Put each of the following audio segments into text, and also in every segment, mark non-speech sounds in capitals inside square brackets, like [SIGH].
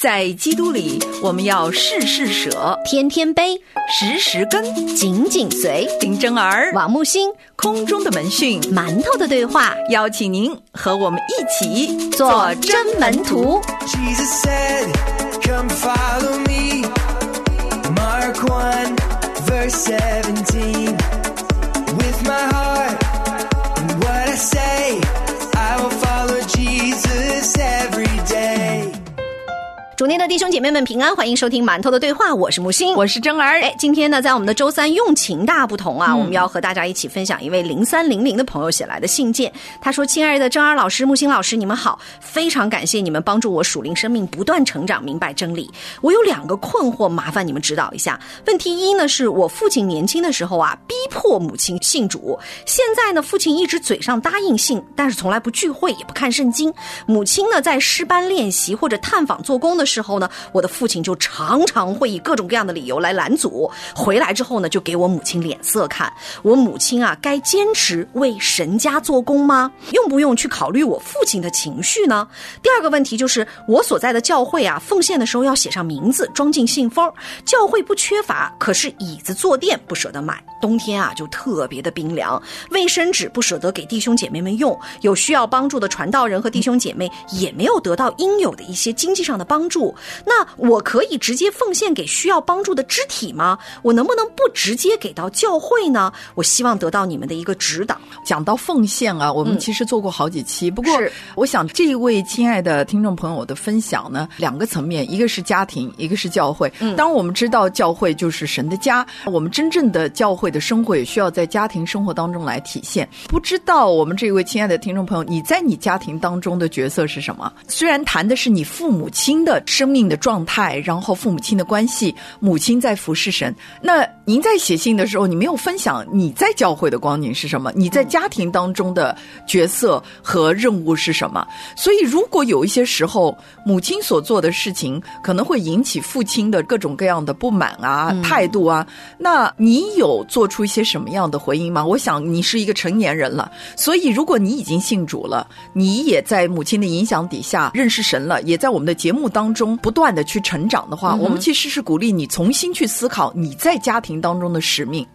在基督里，我们要事事舍，天天背，时时跟，紧紧随。林真儿，王木星，空中的门讯，馒头的对话，邀请您和我们一起做真门徒。Jesus said, Come follow me. Mark 1, verse 17. 主内的弟兄姐妹们平安，欢迎收听馒头的对话，我是木星，我是真儿。哎，今天呢，在我们的周三用情大不同嗯啊，我们要和大家一起分享一位零三零零的朋友写来的信件。他说：“亲爱的真儿老师、木星老师，你们好，非常感谢你们帮助我属灵生命不断成长，明白真理。我有两个困惑，麻烦你们指导一下。问题一呢，是我父亲年轻的时候啊，逼迫母亲信主，现在呢，父亲一直嘴上答应信，但是从来不聚会，也不看圣经。母亲呢，在诗班练习或者探访做工的时候呢，我的父亲就常常会以各种各样的理由来拦阻。回来之后呢，就给我母亲脸色看。我母亲啊，该坚持为神家做工吗？用不用去考虑我父亲的情绪呢？第二个问题就是，我所在的教会啊，奉献的时候要写上名字，装进信封。教会不缺乏，可是椅子坐垫不舍得买，冬天啊就特别的冰凉。卫生纸不舍得给弟兄姐妹们用，有需要帮助的传道人和弟兄姐妹也没有得到应有的一些经济上的帮助。那我可以直接奉献给需要帮助的肢体吗？我能不能不直接给到教会呢？我希望得到你们的一个指导。讲到奉献啊，我们其实做过好几期。不过，我想这一位亲爱的听众朋友的分享呢，两个层面，一个是家庭，一个是教会。嗯，当然我们知道教会就是神的家，我们真正的教会的生活也需要在家庭生活当中来体现。不知道我们这位亲爱的听众朋友，你在你家庭当中的角色是什么？虽然谈的是你父母亲的生命的状态，然后父母亲的关系，母亲在服侍神。那您在写信的时候，你没有分享你在教会的光景是什么？你在家庭当中的角色和任务是什么？所以，如果有一些时候母亲所做的事情可能会引起父亲的各种各样的不满啊、态度啊，那你有做出一些什么样的回应吗？我想你是一个成年人了，所以如果你已经信主了，你也在母亲的影响底下认识神了，也在我们的节目当中不断的去成长的话，我们其实是鼓励你重新去思考你在家庭当中的使命。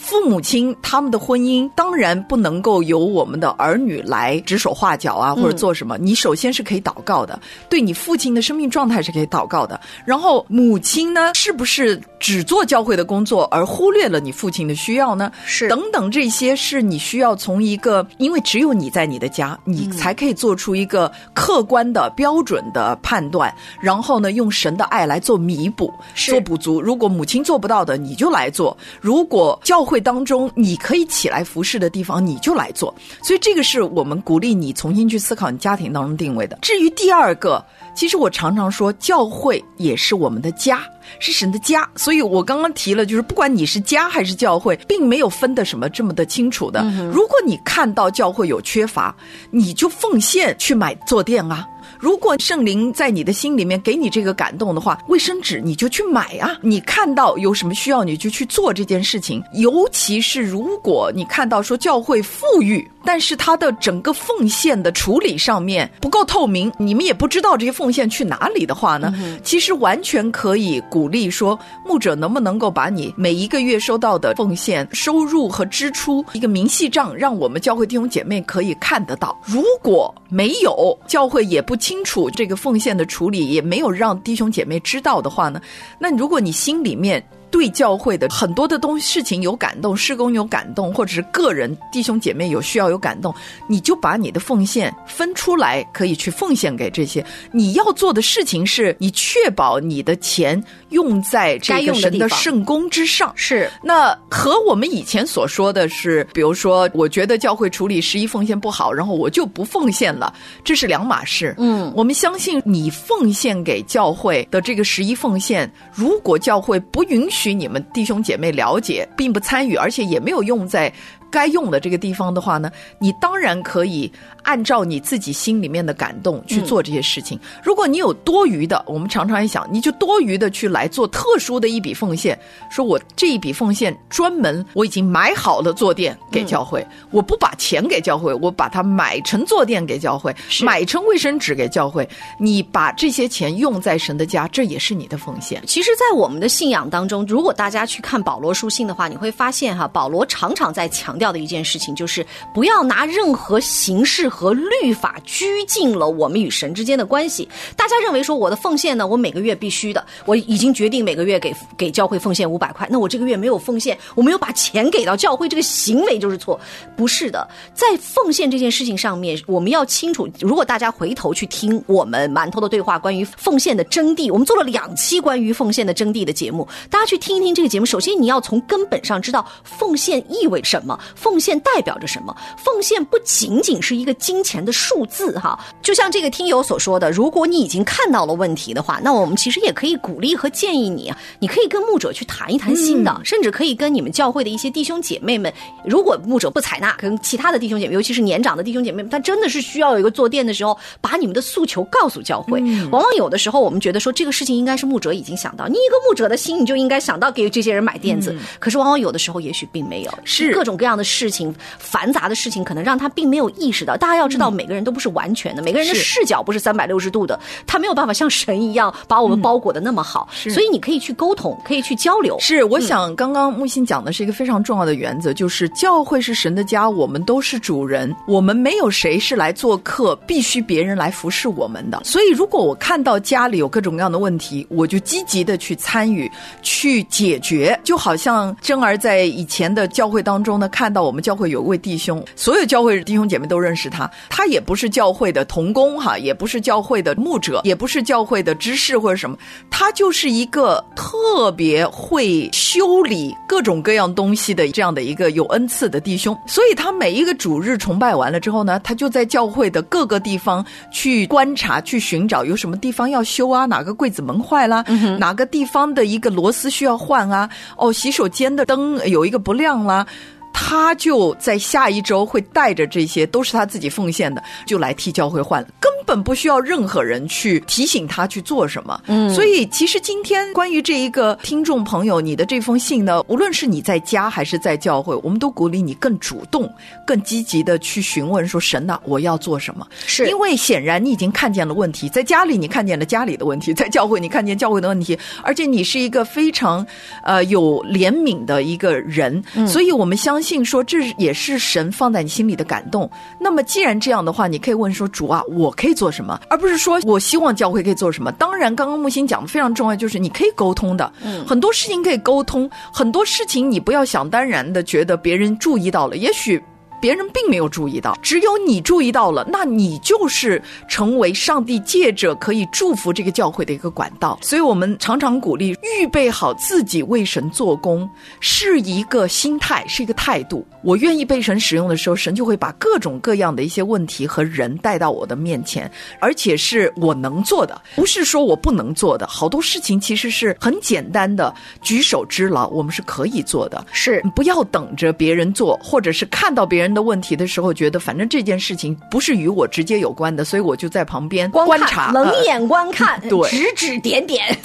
父母亲他们的婚姻当然不能够由我们的儿女来指手画脚啊，或者做什么。你首先是可以祷告的，对你父亲的生命状态是可以祷告的。然后母亲呢，是不是只做教会的工作而忽略了你父亲的需要呢？是等等，这些是你需要从一个，因为只有你在你的家，你才可以做出一个客观的标准的判断，然后呢，用神的爱来做弥补，是做补足。如果母亲做不到的，你就来做；如果教会当中你可以起来服侍的地方，你就来做。所以这个是我们鼓励你重新去思考你家庭当中定位的。至于第二个，其实我常常说，教会也是我们的家。是神的家，所以我刚刚提了，就是不管你是家还是教会，并没有分的什么这么的清楚的。如果你看到教会有缺乏，你就奉献去买坐垫啊。如果圣灵在你的心里面给你这个感动的话，卫生纸你就去买啊！你看到有什么需要，你就去做这件事情。尤其是如果你看到说教会富裕，但是它的整个奉献的处理上面不够透明，你们也不知道这些奉献去哪里的话呢，其实完全可以鼓励说，牧者能不能够把你每一个月收到的奉献收入和支出一个明细账，让我们教会弟兄姐妹可以看得到。如果没有，教会也不清楚这个奉献的处理，也没有让弟兄姐妹知道的话呢，那如果你心里面。对教会的很多的东西事情有感动，施工有感动，或者是个人弟兄姐妹有需要有感动，你就把你的奉献分出来，可以去奉献给这些。你要做的事情是，你确保你的钱用在这该个神的用的地方圣功之上。是那和我们以前所说的是，比如说，我觉得教会处理十一奉献不好，然后我就不奉献了，这是两码事。嗯，我们相信你奉献给教会的这个十一奉献，如果教会不允许你们弟兄姐妹了解，并不参与，而且也没有用在该用的这个地方的话呢，你当然可以按照你自己心里面的感动去做这些事情。如果你有多余的，我们常常一想，你就多余的去来做特殊的一笔奉献，说我这一笔奉献专门我已经买好了坐垫给教会，我不把钱给教会，我把它买成坐垫给教会，买成卫生纸给教会，你把这些钱用在神的家，这也是你的奉献。其实，在我们的信仰当中，如果大家去看保罗书信的话，你会发现哈，保罗常常在强调的一件事情，就是不要拿任何形式和律法拘禁了我们与神之间的关系。大家认为说，我的奉献呢，我每个月必须的，我已经决定每个月给给教会奉献五百块，那我这个月没有奉献，我没有把钱给到教会，这个行为就是错。不是的，在奉献这件事情上面，我们要清楚，如果大家回头去听我们馒头的对话关于奉献的真谛，我们做了两期关于奉献的真谛的节目，大家去听一听这个节目。首先，你要从根本上知道奉献意味什么，奉献代表着什么。奉献不仅仅是一个金钱的数字哈，就像这个听友所说的，如果你已经看到了问题的话，那我们其实也可以鼓励和建议你啊，你可以跟牧者去谈一谈心的，甚至可以跟你们教会的一些弟兄姐妹们，如果牧者不采纳，跟其他的弟兄姐妹，尤其是年长的弟兄姐妹们，他真的是需要有一个坐垫的时候，把你们的诉求告诉教会。往往有的时候，我们觉得说这个事情应该是牧者已经想到，你一个牧者的心，你就应该想到给这些人买垫子。可是往往有的时候，也许并没有，是各种各样的事情，繁杂的事情，可能让他并没有意识到。大家要知道，每个人都不是完全的，每个人的视角不是三百六十度的，他没有办法像神一样把我们包裹的那么好。是所以你可以去沟通，可以去交流。是，我想刚刚木心讲的是一个非常重要的原则，就是教会是神的家，我们都是主人，我们没有谁是来做客，必须别人来服侍我们的。所以，如果我看到家里有各种各样的问题，我就积极的去参与、去解决。就好像珍儿在以前的教会当中呢，看到我们教会有一位弟兄，所有教会弟兄姐妹都认识他，他也不是教会的童工哈，也不是教会的牧者，也不是教会的知识或者什么，他就是一个特别会修理各种各样东西的这样的一个有恩赐的弟兄。所以他每一个主日崇拜完了之后呢，他就在教会的各个地方去观察、去寻找有什么地方要修啊，哪个柜子门坏啦，哪个地方的一个螺丝需要换啊，哦，洗手间的灯有一个不亮啦。他就在下一周会带着这些，都是他自己奉献的，就来替教会换。了，本不需要任何人去提醒他去做什么。嗯，所以其实今天关于这一个听众朋友，你的这封信呢，无论是你在家还是在教会，我们都鼓励你更主动、更积极的去询问说：“神呐、我要做什么？”是因为显然你已经看见了问题，在家里你看见了家里的问题，在教会你看见教会的问题，而且你是一个非常呃有怜悯的一个人，所以我们相信说这也是神放在你心里的感动。那么既然这样的话，你可以问说主啊，我可以做什么，而不是说我希望教会可以做什么。当然，刚刚木星讲的非常重要，就是你可以沟通的，嗯，很多事情可以沟通，很多事情你不要想当然的觉得别人注意到了，也许。别人并没有注意到，只有你注意到了，那你就是成为上帝借着可以祝福这个教会的一个管道。所以我们常常鼓励预备好自己为神做工，是一个心态，是一个态度。我愿意被神使用的时候，神就会把各种各样的一些问题和人带到我的面前，而且是我能做的，不是说我不能做的。好多事情其实是很简单的，举手之劳，我们是可以做的。是不要等着别人做，或者是看到别人的问题的时候，觉得反正这件事情不是与我直接有关的，所以我就在旁边观看察，冷呃眼观看，对指指点点。[LAUGHS]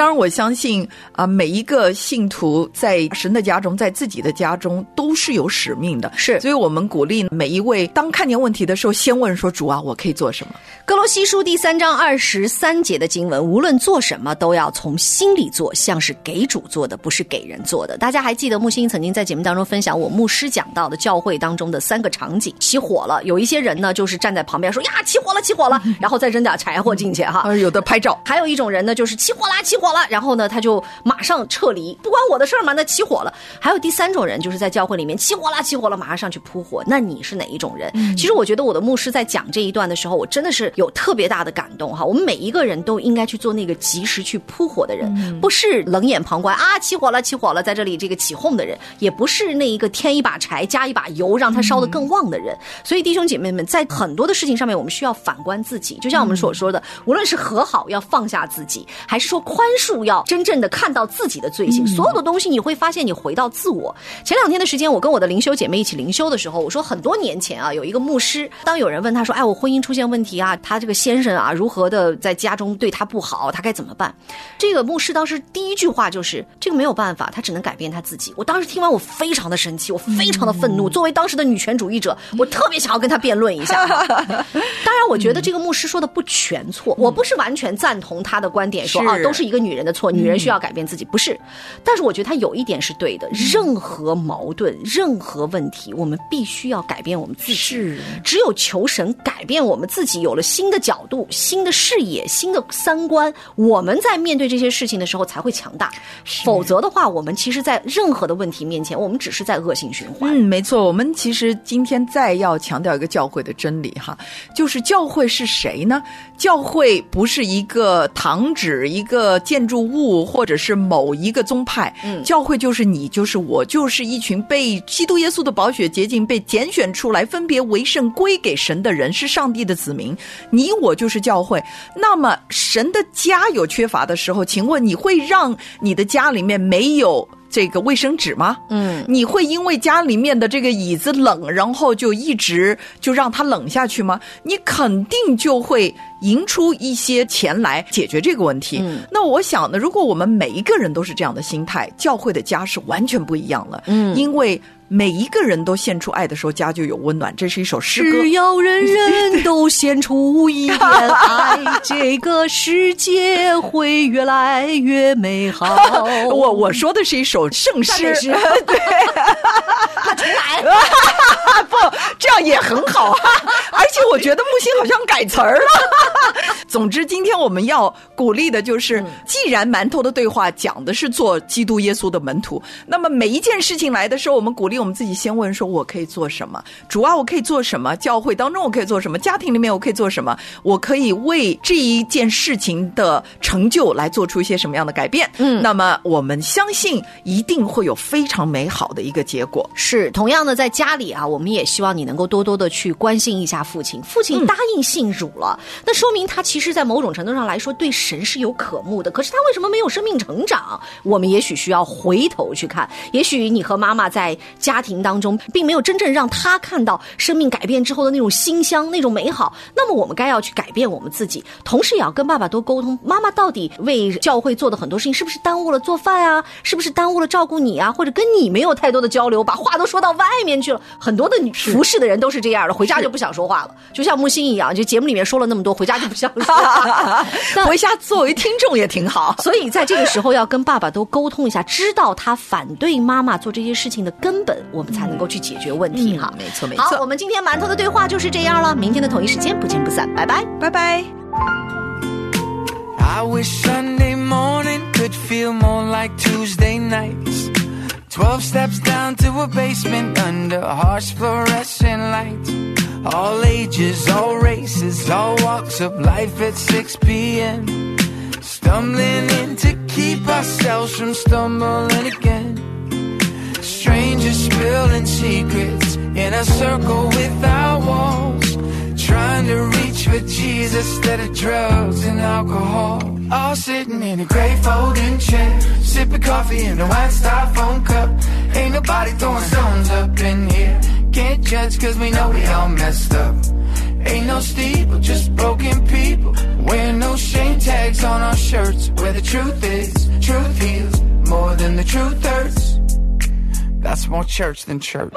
当然，我相信啊、每一个信徒在神的家中，在自己的家中都是有使命的。是所以我们鼓励每一位，当看见问题的时候，先问说：“主啊，我可以做什么哥罗西书第三章二十三节的经文，无论做什么都要从心里做，像是给主做的，不是给人做的。大家还记得木星曾经在节目当中分享我牧师讲到的教会当中的三个场景：起火了，有一些人呢就是站在旁边说呀起火了起火了，然后再扔点柴火进去哈。啊，有的拍照，[LAUGHS] 还有一种人呢，就是起火啦，起火了，然后呢，他就马上撤离，不关我的事儿嘛，那起火了。还有第三种人，就是在教会里面起火了，起火了，马上上去扑火。那你是哪一种人？其实我觉得我的牧师在讲这一段的时候，我真的是有特别大的感动哈。我们每一个人都应该去做那个及时去扑火的人，不是冷眼旁观啊，起火了，起火了，在这里这个起哄的人，也不是那一个添一把柴加加一把油，让它烧得更旺的人。所以弟兄姐妹们，在很多的事情上面，我们需要反观自己，就像我们所说的，无论是和好要放下自己，还是说宽恕要真正的看到自己的罪行，所有的东西你会发现你回到自我。前两天的时间，我跟我的灵修姐妹一起灵修的时候，我说很多年前啊，有一个牧师，当有人问他说：“哎，我婚姻出现问题啊，他这个先生啊，如何的在家中对他不好，他该怎么办？”这个牧师当时第一句话就是：“这个没有办法，他只能改变他自己。”我当时听完，我非常的生气，我非常的愤怒。作为当时的女权主义者，我特别想要跟他辩论一下。[LAUGHS] 当然，我觉得这个牧师说的不全错，我不是完全赞同他的观点，说是啊都是一个女人的错，女人需要改变自己，不是。但是我觉得他有一点是对的，任何矛盾、任何问题，我们必须要改变我们自己。是只有求神改变我们自己，有了新的角度、新的视野、新的三观，我们在面对这些事情的时候才会强大。否则的话，我们其实，在任何的问题面前，我们只是在恶性循环。嗯，没错。我们其实今天再要强调一个教会的真理哈，就是教会是谁呢？教会不是一个堂址、一个建筑物，或者是某一个宗派。嗯教会就是你，就是我，就是一群被基督耶稣的宝血洁净、被拣选出来、分别为圣、归给神的人，是上帝的子民。你我就是教会。那么神的家有缺乏的时候，请问你会让你的家里面没有？这个卫生纸吗？嗯，你会因为家里面的这个椅子冷，然后就一直就让它冷下去吗？你肯定就会赢出一些钱来解决这个问题。嗯那我想呢，如果我们每一个人都是这样的心态，教会的家是完全不一样了。嗯因为每一个人都献出爱的时候，家就有温暖。这是一首诗歌。只要人人都献出一点 [LAUGHS] 爱，[LAUGHS] 这个世界会越来越美好。[LAUGHS] 我我说的是一首圣诗赞美，[LAUGHS] 诗对，来。不，这样也很好啊。而且我觉得木星好像改词儿了。总之，今天我们要鼓励的就是，既然馒头的对话讲的是做基督耶稣的门徒，那么每一件事情来的时候，我们鼓励我们自己先问说：我可以做什么？主啊，我可以做什么？教会当中我可以做什么？家庭里面我可以做什么？我可以为这一件事情的成就来做出一些什么样的改变？嗯，那么我们相信一定会有非常美好的一个结果。是，同样的，在家里啊，我们也希望你能够多多的去关心一下父亲。父亲答应信主了，那说明他其实，在某种程度上来说，对神是有渴慕的。可是他为什么没有生命成长？我们也许需要回头去看。也许你和妈妈在家庭当中，并没有真正让他看到生命改变之后的那种馨香、那种美好。那么，我们该要去改变我们自己，同时也要跟爸爸多沟通。妈妈到底为教会做的很多事情，是不是耽误了做饭啊？是不是耽误了照顾你啊？或者跟你没有太多的交流，把话都说到外面去了？很多的女服侍的人都是这样的，回家就不想说话了，就像木心一样，就节目里面说了那么多，回家就不想说回家作为听众也挺好。所以在这个时候要跟爸爸都沟通一下，知道他反对妈妈做这些事情的根本，我们才能够去解决问题哈。没错没好，错我们今天馒头的对话就是这样了，明天的同一时间不见不散，拜拜。拜拜。I wish Sunday morning could feel more like Tuesday nights. Twelve steps down to a basement under harsh fluorescent lights. All ages, all races, all walks of life at 6 p.m. Stumbling in to keep ourselves from stumbling again. Strangers spilling secrets in a circle without walls. Trying to reach for Jesus instead of drugs and alcohol. All sitting in a gray folding chair, sipping coffee in a white styrofoam cup. Ain't nobody throwing stones up in here. Can't judge cause we know we all messed up. Ain't no steeple, just broken people. Wearing no shame tags on our shirts. Where the truth is, truth heals more than the truth hurts. That's more church than church.